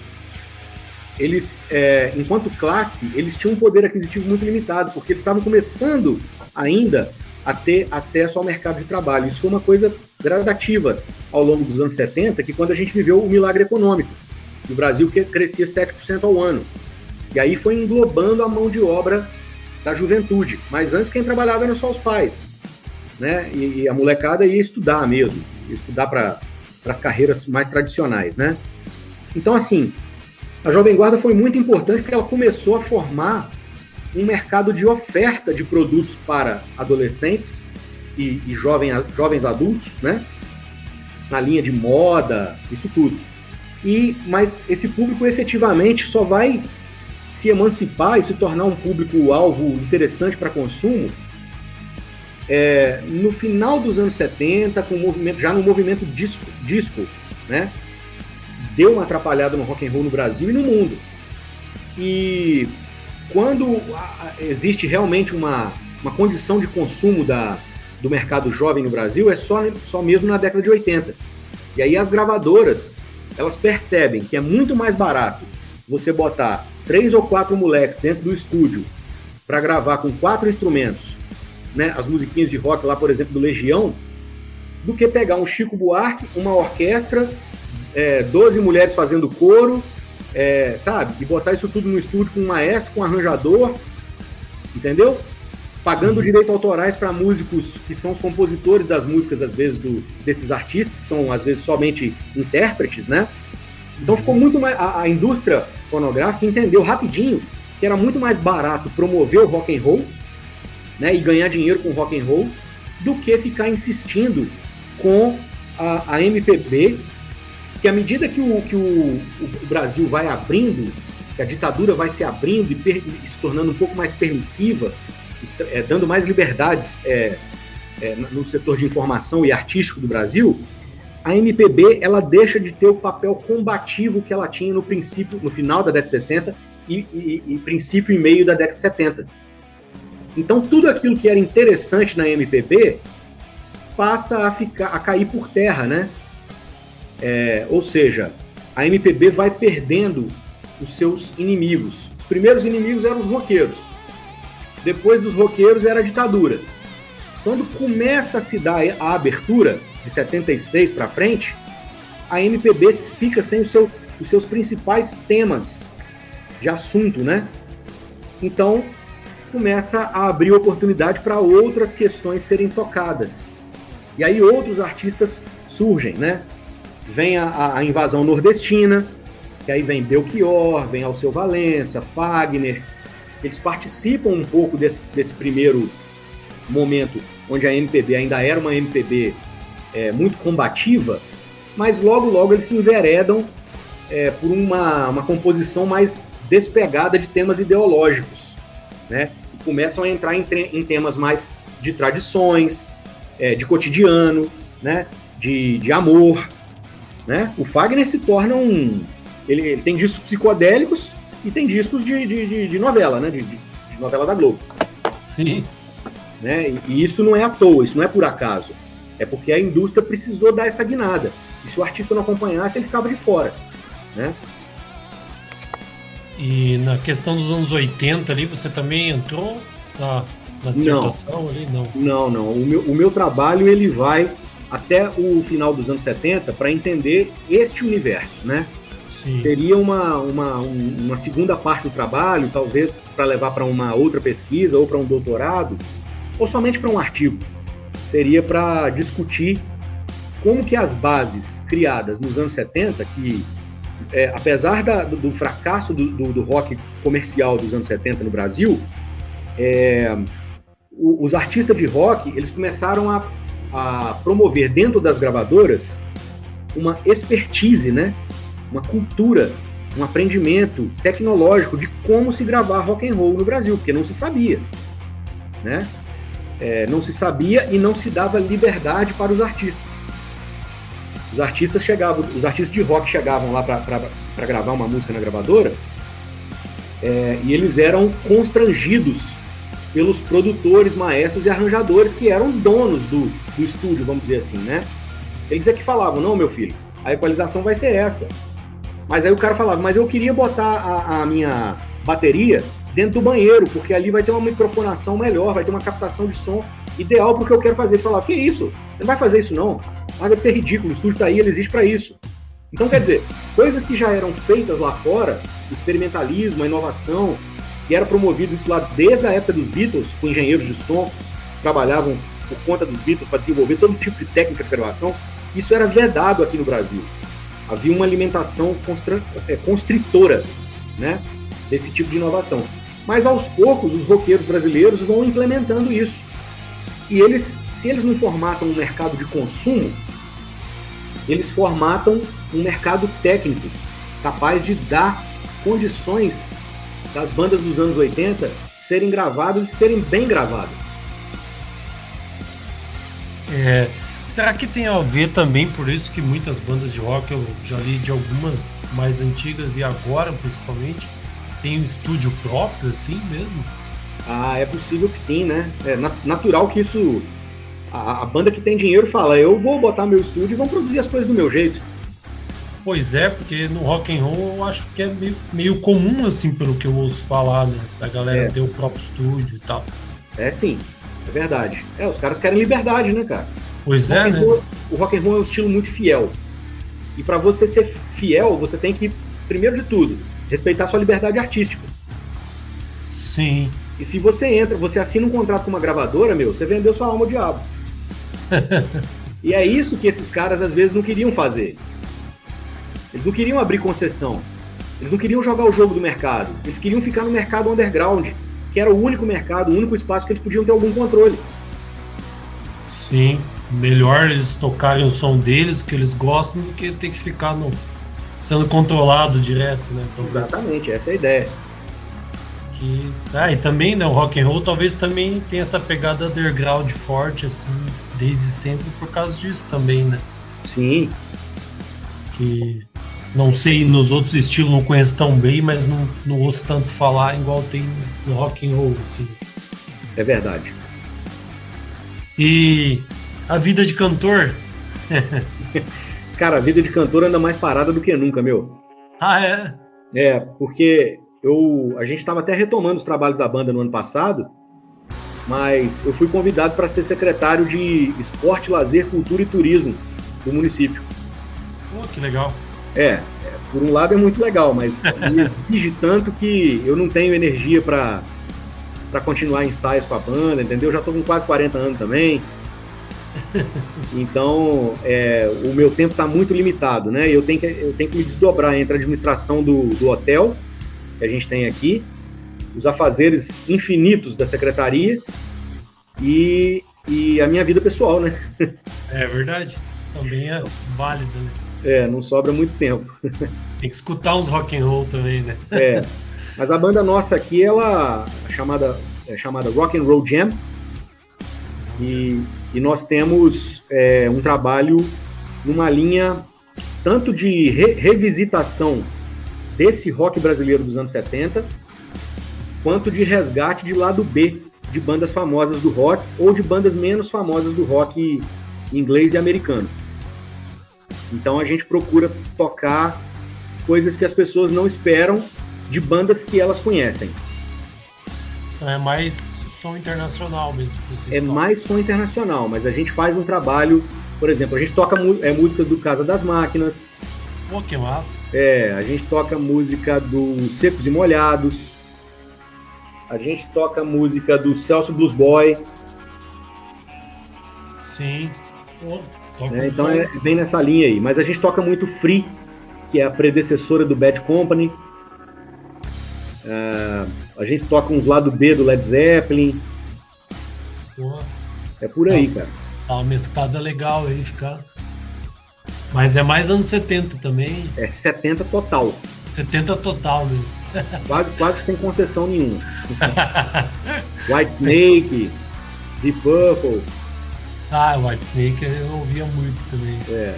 eles, é, enquanto classe, eles tinham um poder aquisitivo muito limitado, porque eles estavam começando ainda a ter acesso ao mercado de trabalho. Isso foi uma coisa gradativa ao longo dos anos 70, que quando a gente viveu o milagre econômico, o Brasil que crescia 7% ao ano. E aí foi englobando a mão de obra da juventude. Mas antes quem trabalhava eram só os pais né? E, e a molecada ia estudar mesmo, ia estudar para as carreiras mais tradicionais, né? Então, assim, a Jovem Guarda foi muito importante porque ela começou a formar um mercado de oferta de produtos para adolescentes e, e jovem, jovens adultos, né? Na linha de moda, isso tudo. E, mas esse público efetivamente só vai se emancipar e se tornar um público-alvo interessante para consumo é, no final dos anos 70, com o movimento, já no movimento disco, disco, né? Deu uma atrapalhada no rock and roll no Brasil e no mundo. E quando existe realmente uma, uma condição de consumo da, do mercado jovem no Brasil, é só, só mesmo na década de 80. E aí as gravadoras, elas percebem que é muito mais barato você botar três ou quatro moleques dentro do estúdio para gravar com quatro instrumentos né, as musiquinhas de rock lá, por exemplo, do Legião, do que pegar um Chico Buarque, uma orquestra, é, 12 mulheres fazendo coro, é, sabe? E botar isso tudo no estúdio com um maestro, com um arranjador, entendeu? Pagando direitos autorais para músicos que são os compositores das músicas, às vezes, do, desses artistas, que são, às vezes, somente intérpretes, né? Então ficou muito mais. A, a indústria fonográfica entendeu rapidinho que era muito mais barato promover o rock and roll né, e ganhar dinheiro com rock and roll, do que ficar insistindo com a, a MPB, que à medida que, o, que o, o, Brasil vai abrindo, que a ditadura vai se abrindo e, per, e se tornando um pouco mais permissiva, é, dando mais liberdades é, é, no setor de informação e artístico do Brasil, a MPB ela deixa de ter o papel combativo que ela tinha no princípio, no final da década de 60 e, e, e princípio e meio da década de 70. Então tudo aquilo que era interessante na MPB passa a ficar a cair por terra, né? É, ou seja, a MPB vai perdendo os seus inimigos. Os primeiros inimigos eram os roqueiros. Depois dos roqueiros era a ditadura. Quando começa a se dar a abertura de 76 para frente, a MPB fica sem seu, os seus principais temas de assunto, né? Então começa a abrir oportunidade para outras questões serem tocadas. E aí outros artistas surgem, né? Vem a, a invasão nordestina, que aí vem Belchior, vem Alceu Valença, Fagner. Eles participam um pouco desse, desse primeiro momento, onde a MPB ainda era uma MPB é, muito combativa, mas logo, logo eles se enveredam é, por uma, uma composição mais despegada de temas ideológicos, né? começam a entrar em, em temas mais de tradições, é, de cotidiano, né? De, de amor, né? O Fagner se torna um... Ele, ele tem discos psicodélicos e tem discos de, de, de, de novela, né? De, de, novela da Globo. Sim. Né? E, e isso não é à toa, isso não é por acaso. É porque a indústria precisou dar essa guinada. E se o artista não acompanhasse, ele ficava de fora, né? E na questão dos anos 80 ali, você também entrou na, na dissertação não, ali? Não, não. não. O, meu, o meu trabalho ele vai até o final dos anos 70 para entender este universo, né? Sim. Teria uma, uma, uma segunda parte do trabalho, talvez para levar para uma outra pesquisa ou para um doutorado, ou somente para um artigo. Seria para discutir como que as bases criadas nos anos 70, que é, apesar da, do, do, fracasso do, do, do, rock comercial dos anos 70 no Brasil, é, o, os artistas de rock eles começaram a a promover dentro das gravadoras uma expertise, né? Uma cultura, um aprendimento tecnológico de como se gravar rock and roll no Brasil, porque não se sabia, né? É, não se sabia e não se dava liberdade para os artistas. Os artistas chegavam, os artistas de rock chegavam lá para gravar uma música na gravadora é, e eles eram constrangidos pelos produtores, maestros e arranjadores que eram donos do, do estúdio, vamos dizer assim, né? Eles é que falavam, não, meu filho, a equalização vai ser essa. Mas aí o cara falava, mas eu queria botar a, a minha bateria dentro do banheiro, porque ali vai ter uma microfonação melhor, vai ter uma captação de som ideal para o que eu quero fazer. Ele falava, que isso? Você não vai fazer isso não. Mas deve ser ridículo, o estúdio está aí, ele existe para isso. Então, quer dizer, coisas que já eram feitas lá fora, o experimentalismo, a inovação, que era promovido isso lá desde a época dos Beatles, com engenheiros de som, trabalhavam por conta dos Beatles para desenvolver todo tipo de técnica de gravação, isso era vedado aqui no Brasil. Havia uma alimentação é, constritora né, desse tipo de inovação. Mas aos poucos os roqueiros brasileiros vão implementando isso. E eles, se eles não formatam um mercado de consumo, eles formatam um mercado técnico capaz de dar condições das bandas dos anos 80 serem gravadas e serem bem gravadas. É, será que tem a ver também por isso que muitas bandas de rock, eu já li de algumas mais antigas e agora principalmente, tem um estúdio próprio assim mesmo? Ah, é possível que sim, né? É natural que isso. A, a banda que tem dinheiro fala, eu vou botar meu estúdio e vão produzir as coisas do meu jeito. Pois é, porque no rock and roll eu acho que é meio, meio comum, assim, pelo que eu ouço falar, né? Da galera é. ter o próprio estúdio e tal. É sim, é verdade. É, os caras querem liberdade, né, cara? Pois o é, né? Roll, o rock and roll é um estilo muito fiel. E para você ser fiel, você tem que, primeiro de tudo, respeitar sua liberdade artística. Sim. E se você entra, você assina um contrato com uma gravadora, meu, você vendeu sua alma ao diabo. e é isso que esses caras às vezes não queriam fazer. Eles não queriam abrir concessão. Eles não queriam jogar o jogo do mercado. Eles queriam ficar no mercado underground, que era o único mercado, o único espaço que eles podiam ter algum controle. Sim, melhor eles tocarem o som deles, que eles gostam, do que ter que ficar no, sendo controlado direto, né? Talvez. Exatamente, essa é a ideia. Que, ah, e também, né, o rock and roll talvez também tenha essa pegada underground forte, assim, desde sempre por causa disso também, né? Sim. Que não sei, nos outros estilos não conheço tão bem, mas não, não ouço tanto falar igual tem no rock and roll, assim. É verdade. E a vida de cantor? Cara, a vida de cantor anda mais parada do que nunca, meu. Ah, é? É, porque eu, a gente estava até retomando os trabalhos da banda no ano passado, mas eu fui convidado para ser secretário de Esporte, Lazer, Cultura e Turismo do município. Pô, que legal. É, é, por um lado é muito legal, mas me exige tanto que eu não tenho energia para para continuar ensaios com a banda, entendeu? Eu já estou com quase 40 anos também. Então, é, o meu tempo está muito limitado, né? Eu tenho, que, eu tenho que me desdobrar entre a administração do, do hotel, que a gente tem aqui, os afazeres infinitos da secretaria e, e a minha vida pessoal, né? É verdade. Também é válido, né? É, não sobra muito tempo. Tem que escutar uns rock and roll também, né? É. Mas a banda nossa aqui, ela é chamada, é chamada Rock and Roll Jam. E, e nós temos é, um trabalho numa linha tanto de re revisitação desse rock brasileiro dos anos 70, quanto de resgate de lado B de bandas famosas do rock ou de bandas menos famosas do rock inglês e americano. Então a gente procura tocar coisas que as pessoas não esperam de bandas que elas conhecem. É mais som internacional mesmo. é mais som internacional, mas a gente faz um trabalho, por exemplo, a gente toca é, música do Casa das Máquinas. Pô, que massa. É, a gente toca música do Secos e Molhados. A gente toca música do Celso Blues Boy. Sim. Pô, né? Então é bem nessa linha aí. Mas a gente toca muito Free, que é a predecessora do Bad Company. Uh, a gente toca uns lado B do Led Zeppelin. É por aí, cara. Tá uma mesclada legal aí, ficar. Mas é mais anos 70 também. É 70 total. 70 total mesmo. Quase, quase sem concessão nenhuma. White Snake, Deep Purple. Ah, White Snake eu ouvia muito também. É.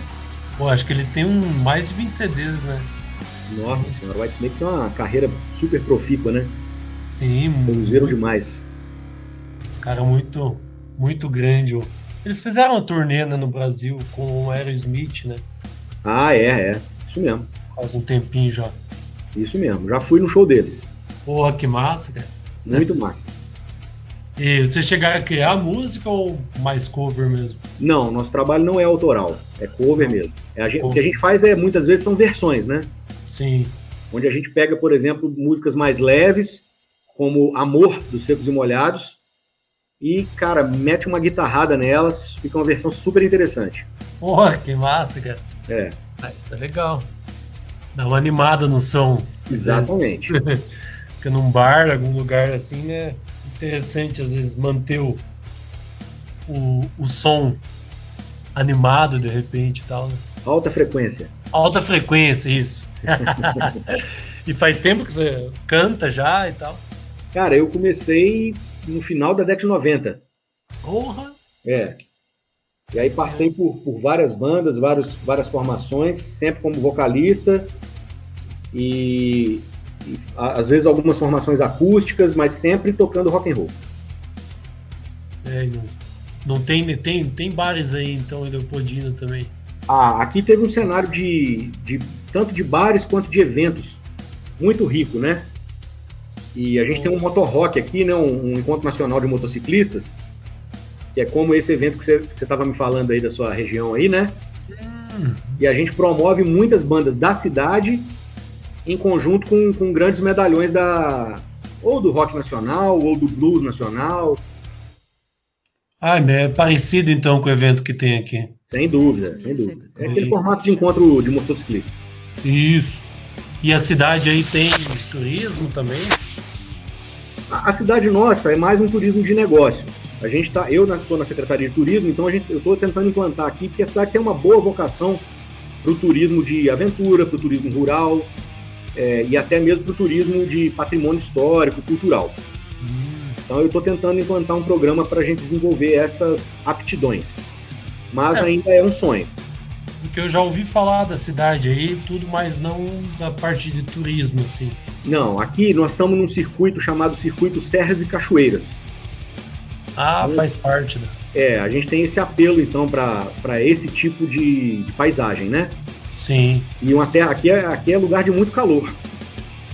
Pô, acho que eles têm um, mais de 20 CDs, né? Nossa senhora, White Snake tem uma carreira super profícua, né? Sim. Produziram demais. Os caras muito, muito grande. Eles fizeram uma turnê né, no Brasil com o Aerosmith, né? Ah, é, é. Isso mesmo. Faz um tempinho já. Isso mesmo. Já fui no show deles. Porra, que massa, cara. Muito massa. E você chegar a criar música ou mais cover mesmo? Não, nosso trabalho não é autoral, é cover mesmo. É gente, o que a gente faz é muitas vezes são versões, né? Sim. Onde a gente pega, por exemplo, músicas mais leves, como Amor dos Secos e Molhados, e, cara, mete uma guitarrada nelas, fica uma versão super interessante. Porra, que massa, cara. É. Ah, isso é legal. Dá uma animada no som. Exatamente. Fica num bar, algum lugar assim, é interessante às vezes manter o, o, o som animado de repente e tal. Né? Alta frequência. Alta frequência, isso. e faz tempo que você canta já e tal? Cara, eu comecei no final da década de 90. Porra! É. E aí passei por, por várias bandas, vários, várias formações, sempre como vocalista. E às vezes algumas formações acústicas, mas sempre tocando rock and roll. É, não, não tem, tem, tem bares aí então em Leopoldina também. Ah, aqui teve um cenário de, de tanto de bares quanto de eventos muito rico, né? E a gente tem um motorrock aqui, né? Um, um, encontro nacional de motociclistas, que é como esse evento que você estava me falando aí da sua região aí, né? Hum. E a gente promove muitas bandas da cidade em conjunto com, com grandes medalhões da ou do rock nacional ou do blues nacional. Ah, é parecido então com o evento que tem aqui. Sem dúvida, sem dúvida. É aquele formato de encontro de motociclistas. Isso. E a cidade aí tem turismo também? A, a cidade nossa é mais um turismo de negócio. A gente tá, eu estou na Secretaria de Turismo, então a gente, eu estou tentando implantar aqui, porque a cidade tem uma boa vocação para o turismo de aventura, para o turismo rural é, e até mesmo para o turismo de patrimônio histórico, cultural. Então eu estou tentando implantar um programa para a gente desenvolver essas aptidões mas é. ainda é um sonho. Porque eu já ouvi falar da cidade aí, tudo, mas não da parte de turismo, assim. Não, aqui nós estamos num circuito chamado Circuito Serras e Cachoeiras. Ah, então, faz parte. Né? É, a gente tem esse apelo, então, para esse tipo de, de, paisagem, né? Sim. E uma terra, aqui, é, aqui é lugar de muito calor.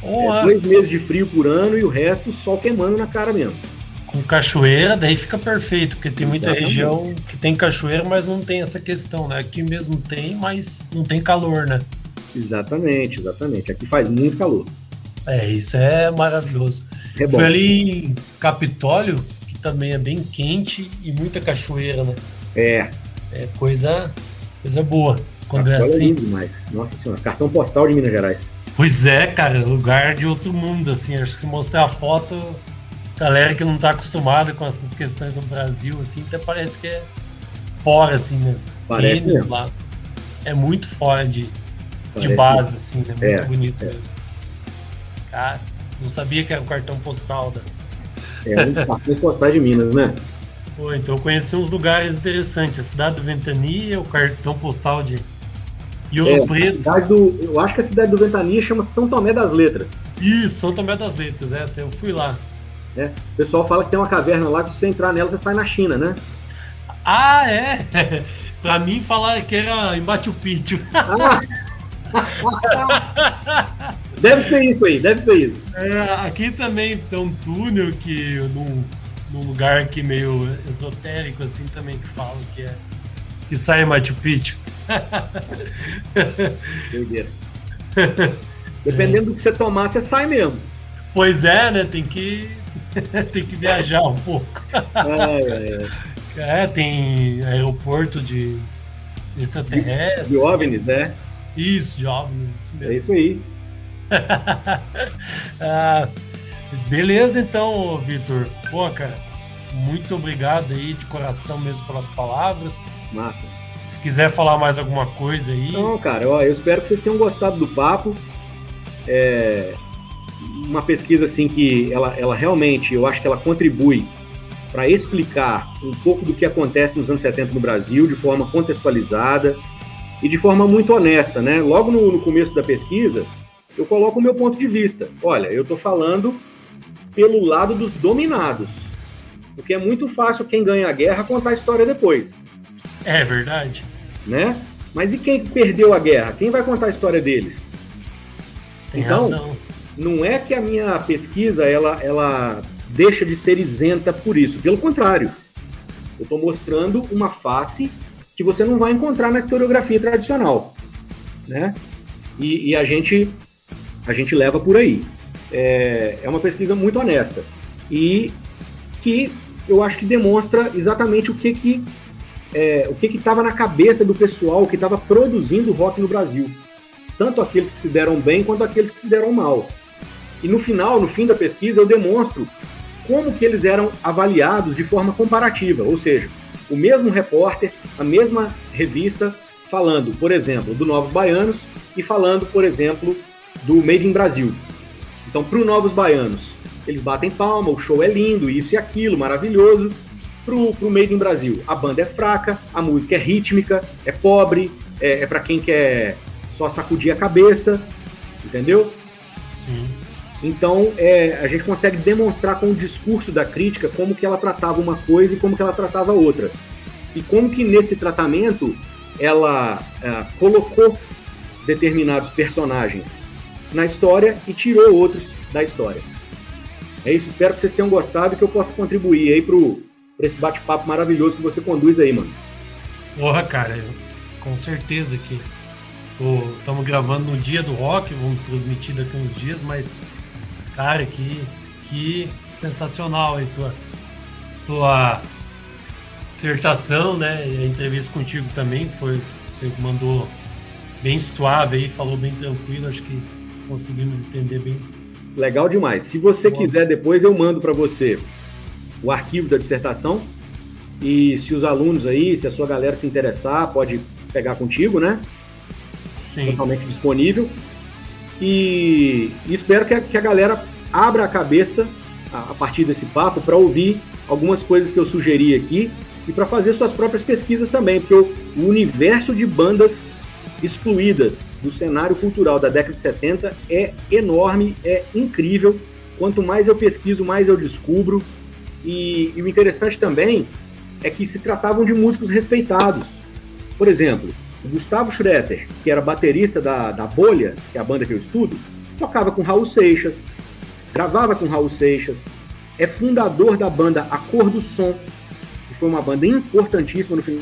Oh, é, dois meses de frio por ano e o resto sol queimando na cara mesmo com cachoeira, daí fica perfeito, porque tem muita Exatamente. região que tem cachoeira, mas não tem essa questão, né? Aqui mesmo tem, mas não tem calor, né? Exatamente, exatamente. Aqui faz muito calor. É, isso é maravilhoso. É Foi ali em Capitólio, que também é bem quente e muita cachoeira, né? É. É coisa, coisa boa. Quando é Capitólio é assim. É lindo demais. Nossa senhora, cartão postal de Minas Gerais. Pois é, cara, lugar de outro mundo, assim. Acho que se mostrar a foto, galera que não tá acostumada com essas questões no Brasil, assim, até parece que é fora, assim, né? Os parece mesmo. lá. É muito fora de, de base, assim, né? Muito é, bonito é. mesmo. Cara, não sabia que era o cartão postal da. É um dos cartões postais de Minas, né? Pô, então eu conheci uns lugares interessantes. A cidade do Ventania, o cartão postal de e Ouro é, Preto. Do, eu acho que a cidade do Ventania chama São Tomé das Letras. Isso, São Tomé das Letras, essa, eu fui lá. Né? O pessoal fala que tem uma caverna lá que se você entrar nela, você sai na China, né? Ah, é? pra mim, falar que era em Machu Picchu. Ah. deve ser isso aí, deve ser isso. É, aqui também tem um túnel que num, num lugar aqui meio esotérico assim também que falam que é que sai em Machu Picchu. Dependendo é. do que você tomar, você sai mesmo. Pois é, né? Tem que tem que viajar um pouco. é, tem aeroporto de extraterrestre. De OVNIs, né? Isso, de OVNIs, isso mesmo. É isso aí. ah, beleza então, Vitor. Pô, cara, muito obrigado aí de coração mesmo pelas palavras. Massa. Se quiser falar mais alguma coisa aí. Não, cara, ó, eu espero que vocês tenham gostado do papo. É uma pesquisa assim que ela, ela realmente, eu acho que ela contribui para explicar um pouco do que acontece nos anos 70 no Brasil de forma contextualizada e de forma muito honesta, né? Logo no, no começo da pesquisa, eu coloco o meu ponto de vista. Olha, eu estou falando pelo lado dos dominados, porque é muito fácil quem ganha a guerra contar a história depois. É verdade. Né? Mas e quem perdeu a guerra? Quem vai contar a história deles? Tem então, razão. não é que a minha pesquisa ela, ela deixa de ser isenta por isso. Pelo contrário, eu estou mostrando uma face que você não vai encontrar na historiografia tradicional, né? E, e a gente a gente leva por aí. É, é uma pesquisa muito honesta e que eu acho que demonstra exatamente o que que é, o que estava na cabeça do pessoal que estava produzindo rock no Brasil, tanto aqueles que se deram bem quanto aqueles que se deram mal. E no final, no fim da pesquisa, eu demonstro como que eles eram avaliados de forma comparativa, ou seja, o mesmo repórter, a mesma revista, falando, por exemplo, do Novos Baianos e falando, por exemplo, do Made in Brasil. Então, para os Novos Baianos, eles batem palma, o show é lindo, isso e aquilo, maravilhoso. Pro, pro Made in Brasil, a banda é fraca, a música é rítmica, é pobre, é, é para quem quer só sacudir a cabeça, entendeu? Sim. Então, é, a gente consegue demonstrar com o discurso da crítica como que ela tratava uma coisa e como que ela tratava outra. E como que nesse tratamento ela é, colocou determinados personagens na história e tirou outros da história. É isso, espero que vocês tenham gostado e que eu possa contribuir aí pro, pra esse bate-papo maravilhoso que você conduz aí, mano. Porra, cara, eu- com certeza que estamos gravando no dia do rock, vamos transmitir daqui uns dias, mas, cara, que, que sensacional aí tua, tua dissertação, né? E a entrevista contigo também, foi, você mandou bem suave aí, falou bem tranquilo, acho que conseguimos entender bem. Legal demais. Se você Boa. quiser, depois eu mando para você o arquivo da dissertação. E se os alunos aí, se a sua galera se interessar, pode pegar contigo, né? Sim, Totalmente disponível. E, e espero que a, que a galera abra a cabeça a, a partir desse papo para ouvir algumas coisas que eu sugeri aqui e para fazer suas próprias pesquisas também, porque o, o universo de bandas excluídas do cenário cultural da década de 70 é enorme, é incrível. Quanto mais eu pesquiso, mais eu descubro. E, e o interessante também é que se tratavam de músicos respeitados. Por exemplo, o Gustavo Schroeter, que era baterista da, da Bolha, que é a banda que eu estudo, tocava com Raul Seixas, gravava com Raul Seixas, é fundador da banda A Cor do Som, que foi uma banda importantíssima no final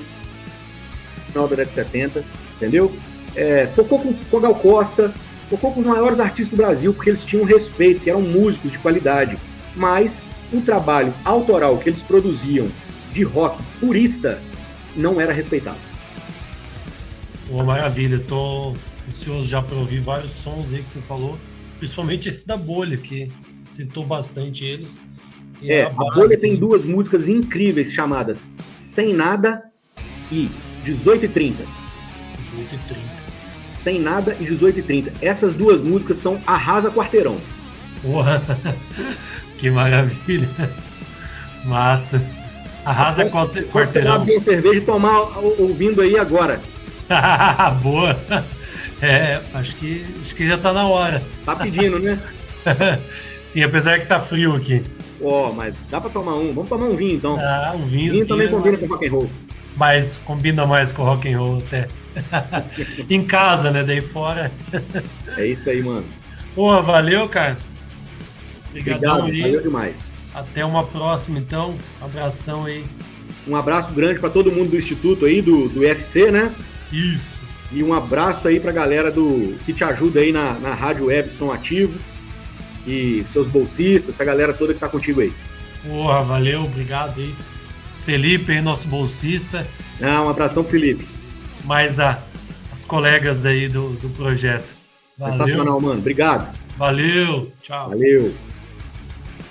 da década de 70, entendeu? É, tocou com Cogal Costa, tocou com os maiores artistas do Brasil, porque eles tinham respeito, que eram músicos de qualidade. Mas o trabalho autoral que eles produziam de rock purista não era respeitado. Uma maravilha, tô ansioso já para ouvir vários sons aí que você falou, principalmente esse da bolha, que citou bastante eles. E É, a base Bolha tem duas músicas incríveis chamadas Sem Nada e 18 e 30. 18 e 30. Sem Nada e 18 e 30. Essas duas músicas são Arrasa Quarteirão. Porra, que maravilha. Massa. Arrasa quarteirão. abrir uma cerveja e tomar o- ouvindo aí agora. Boa. É, acho que, acho que já tá na hora. Tá pedindo, né? Sim, apesar que tá frio aqui. Ó, mas dá pra tomar um. Vamos tomar um vinho então. Ah, um vinho, vinho também é combina com rock and roll. Mas combina mais com rock and roll até. em casa, né? Daí fora. É isso aí, mano. Porra, valeu, cara. Obrigadão Obrigado, aí. valeu demais. Até uma próxima, então. Abração aí. Um abraço grande pra todo mundo do Instituto aí, do, do UFC, né? Isso. E um abraço aí pra galera do que te ajuda aí na, na Rádio Web Som Ativo. E seus bolsistas, essa galera toda que tá contigo aí. Porra, valeu, obrigado aí. Felipe aí, nosso bolsista. Ah, um abração, Felipe. Mais a, as colegas aí do, do projeto. Valeu. Sensacional, mano. Obrigado. Valeu. Tchau. Valeu.